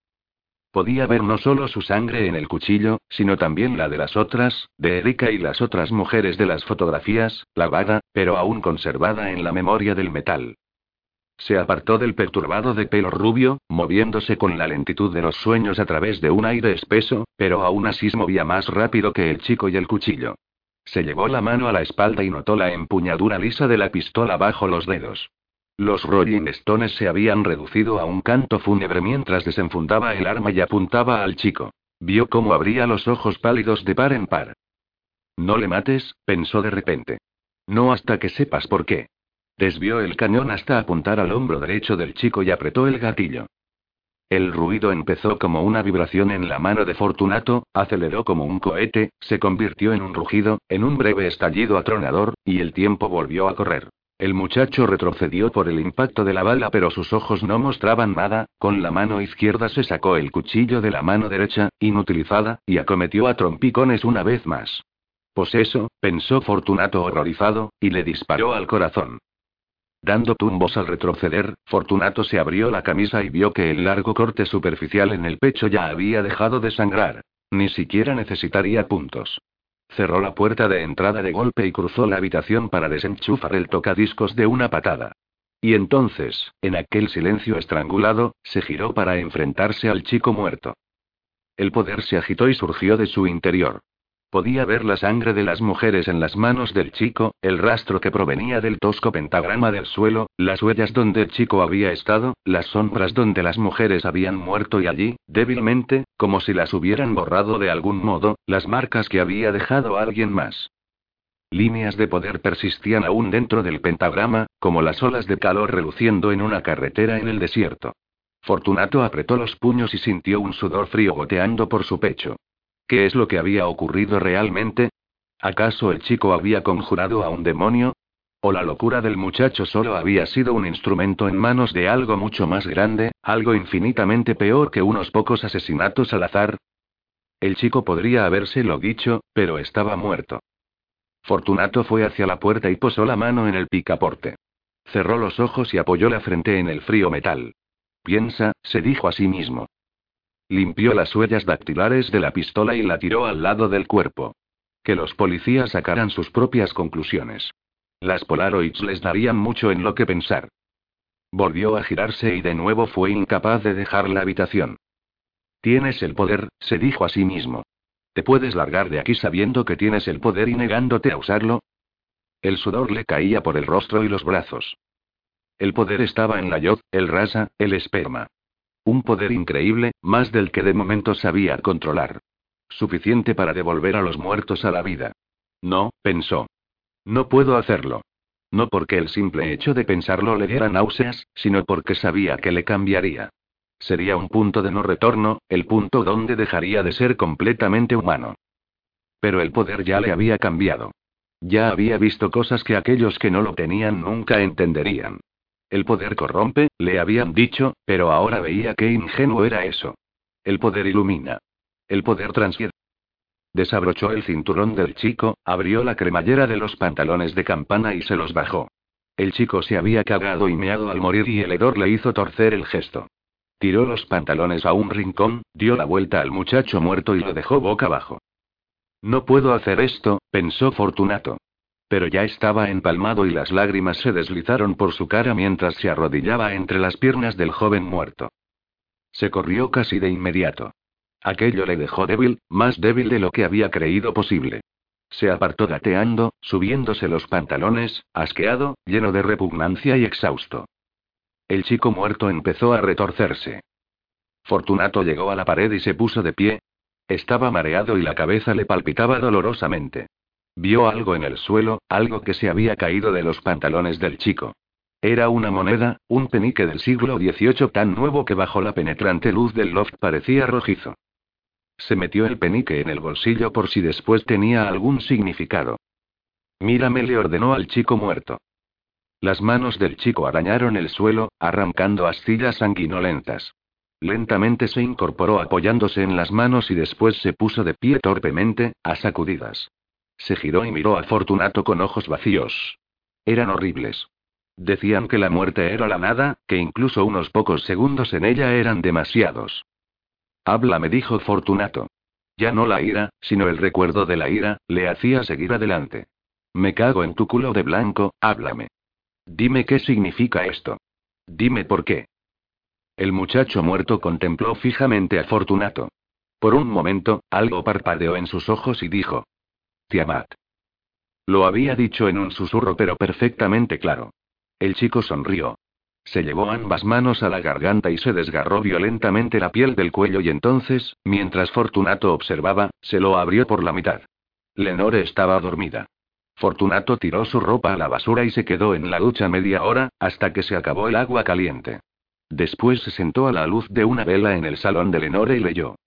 Podía ver no solo su sangre en el cuchillo, sino también la de las otras, de Erika y las otras mujeres de las fotografías, lavada, pero aún conservada en la memoria del metal. Se apartó del perturbado de pelo rubio, moviéndose con la lentitud de los sueños a través de un aire espeso, pero aún así movía más rápido que el chico y el cuchillo. Se llevó la mano a la espalda y notó la empuñadura lisa de la pistola bajo los dedos. Los Rolling Stones se habían reducido a un canto fúnebre mientras desenfundaba el arma y apuntaba al chico. Vio cómo abría los ojos pálidos de par en par. No le mates, pensó de repente. No hasta que sepas por qué. Desvió el cañón hasta apuntar al hombro derecho del chico y apretó el gatillo. El ruido empezó como una vibración en la mano de Fortunato, aceleró como un cohete, se convirtió en un rugido, en un breve estallido atronador, y el tiempo volvió a correr. El muchacho retrocedió por el impacto de la bala, pero sus ojos no mostraban nada. Con la mano izquierda se sacó el cuchillo de la mano derecha, inutilizada, y acometió a trompicones una vez más. Pues eso, pensó Fortunato horrorizado, y le disparó al corazón. Dando tumbos al retroceder, Fortunato se abrió la camisa y vio que el largo corte superficial en el pecho ya había dejado de sangrar. Ni siquiera necesitaría puntos. Cerró la puerta de entrada de golpe y cruzó la habitación para desenchufar el tocadiscos de una patada. Y entonces, en aquel silencio estrangulado, se giró para enfrentarse al chico muerto. El poder se agitó y surgió de su interior. Podía ver la sangre de las mujeres en las manos del chico, el rastro que provenía del tosco pentagrama del suelo, las huellas donde el chico había estado, las sombras donde las mujeres habían muerto y allí, débilmente, como si las hubieran borrado de algún modo, las marcas que había dejado alguien más. Líneas de poder persistían aún dentro del pentagrama, como las olas de calor reluciendo en una carretera en el desierto. Fortunato apretó los puños y sintió un sudor frío goteando por su pecho. ¿Qué es lo que había ocurrido realmente? ¿Acaso el chico había conjurado a un demonio? ¿O la locura del muchacho solo había sido un instrumento en manos de algo mucho más grande, algo infinitamente peor que unos pocos asesinatos al azar? El chico podría habérselo dicho, pero estaba muerto. Fortunato fue hacia la puerta y posó la mano en el picaporte. Cerró los ojos y apoyó la frente en el frío metal. Piensa, se dijo a sí mismo. Limpió las huellas dactilares de la pistola y la tiró al lado del cuerpo. Que los policías sacaran sus propias conclusiones. Las Polaroids les darían mucho en lo que pensar. Volvió a girarse y de nuevo fue incapaz de dejar la habitación. Tienes el poder, se dijo a sí mismo. ¿Te puedes largar de aquí sabiendo que tienes el poder y negándote a usarlo? El sudor le caía por el rostro y los brazos. El poder estaba en la yod, el rasa, el esperma. Un poder increíble, más del que de momento sabía controlar. Suficiente para devolver a los muertos a la vida. No, pensó. No puedo hacerlo. No porque el simple hecho de pensarlo le diera náuseas, sino porque sabía que le cambiaría. Sería un punto de no retorno, el punto donde dejaría de ser completamente humano. Pero el poder ya le había cambiado. Ya había visto cosas que aquellos que no lo tenían nunca entenderían. El poder corrompe, le habían dicho, pero ahora veía qué ingenuo era eso. El poder ilumina. El poder transfiere. Desabrochó el cinturón del chico, abrió la cremallera de los pantalones de campana y se los bajó. El chico se había cagado y meado al morir y el hedor le hizo torcer el gesto. Tiró los pantalones a un rincón, dio la vuelta al muchacho muerto y lo dejó boca abajo. No puedo hacer esto, pensó Fortunato. Pero ya estaba empalmado y las lágrimas se deslizaron por su cara mientras se arrodillaba entre las piernas del joven muerto. Se corrió casi de inmediato. Aquello le dejó débil, más débil de lo que había creído posible. Se apartó gateando, subiéndose los pantalones, asqueado, lleno de repugnancia y exhausto. El chico muerto empezó a retorcerse. Fortunato llegó a la pared y se puso de pie. Estaba mareado y la cabeza le palpitaba dolorosamente. Vio algo en el suelo, algo que se había caído de los pantalones del chico. Era una moneda, un penique del siglo XVIII tan nuevo que bajo la penetrante luz del loft parecía rojizo. Se metió el penique en el bolsillo por si después tenía algún significado. Mírame, le ordenó al chico muerto. Las manos del chico arañaron el suelo, arrancando astillas sanguinolentas. Lentamente se incorporó apoyándose en las manos y después se puso de pie torpemente, a sacudidas. Se giró y miró a Fortunato con ojos vacíos. Eran horribles. Decían que la muerte era la nada, que incluso unos pocos segundos en ella eran demasiados. Háblame, dijo Fortunato. Ya no la ira, sino el recuerdo de la ira, le hacía seguir adelante. Me cago en tu culo de blanco, háblame. Dime qué significa esto. Dime por qué. El muchacho muerto contempló fijamente a Fortunato. Por un momento, algo parpadeó en sus ojos y dijo. Tiamat. Lo había dicho en un susurro pero perfectamente claro. El chico sonrió. Se llevó ambas manos a la garganta y se desgarró violentamente la piel del cuello y entonces, mientras Fortunato observaba, se lo abrió por la mitad. Lenore estaba dormida. Fortunato tiró su ropa a la basura y se quedó en la ducha media hora, hasta que se acabó el agua caliente. Después se sentó a la luz de una vela en el salón de Lenore y leyó.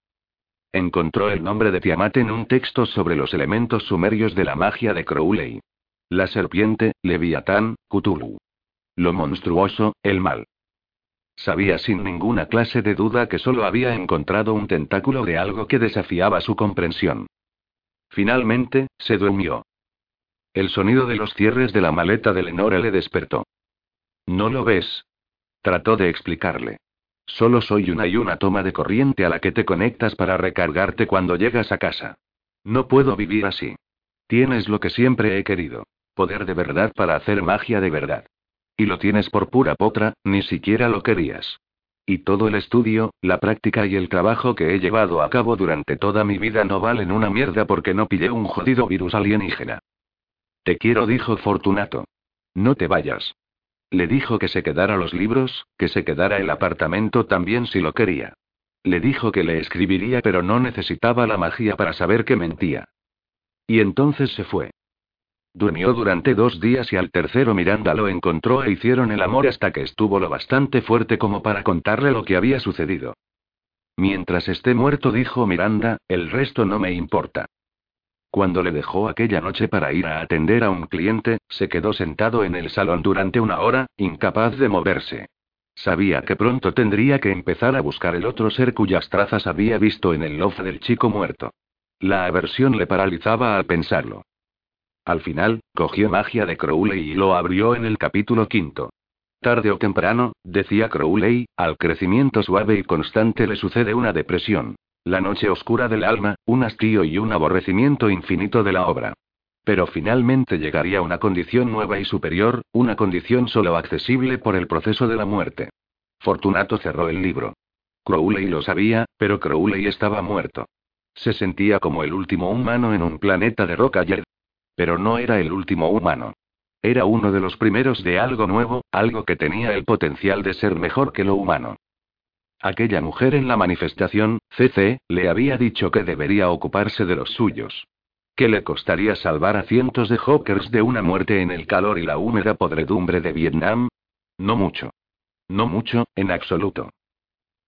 Encontró el nombre de Tiamat en un texto sobre los elementos sumerios de la magia de Crowley. La serpiente, Leviatán, Cthulhu. Lo monstruoso, el mal. Sabía sin ninguna clase de duda que solo había encontrado un tentáculo de algo que desafiaba su comprensión. Finalmente, se durmió. El sonido de los cierres de la maleta de Lenore le despertó. ¿No lo ves? Trató de explicarle. Solo soy una y una toma de corriente a la que te conectas para recargarte cuando llegas a casa. No puedo vivir así. Tienes lo que siempre he querido. Poder de verdad para hacer magia de verdad. Y lo tienes por pura potra, ni siquiera lo querías. Y todo el estudio, la práctica y el trabajo que he llevado a cabo durante toda mi vida no valen una mierda porque no pillé un jodido virus alienígena. Te quiero, dijo Fortunato. No te vayas. Le dijo que se quedara los libros, que se quedara el apartamento también si lo quería. Le dijo que le escribiría pero no necesitaba la magia para saber que mentía. Y entonces se fue. Durmió durante dos días y al tercero Miranda lo encontró e hicieron el amor hasta que estuvo lo bastante fuerte como para contarle lo que había sucedido. Mientras esté muerto, dijo Miranda, el resto no me importa. Cuando le dejó aquella noche para ir a atender a un cliente, se quedó sentado en el salón durante una hora, incapaz de moverse. Sabía que pronto tendría que empezar a buscar el otro ser cuyas trazas había visto en el loft del chico muerto. La aversión le paralizaba al pensarlo. Al final, cogió magia de Crowley y lo abrió en el capítulo quinto. Tarde o temprano, decía Crowley, al crecimiento suave y constante le sucede una depresión. La noche oscura del alma, un hastío y un aborrecimiento infinito de la obra. Pero finalmente llegaría una condición nueva y superior, una condición solo accesible por el proceso de la muerte. Fortunato cerró el libro. Crowley lo sabía, pero Crowley estaba muerto. Se sentía como el último humano en un planeta de roca y Pero no era el último humano. Era uno de los primeros de algo nuevo, algo que tenía el potencial de ser mejor que lo humano. Aquella mujer en la manifestación, CC, le había dicho que debería ocuparse de los suyos. Que le costaría salvar a cientos de hawkers de una muerte en el calor y la húmeda podredumbre de Vietnam. No mucho. No mucho, en absoluto.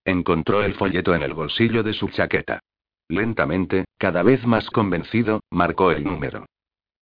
Encontró el folleto en el bolsillo de su chaqueta. Lentamente, cada vez más convencido, marcó el número.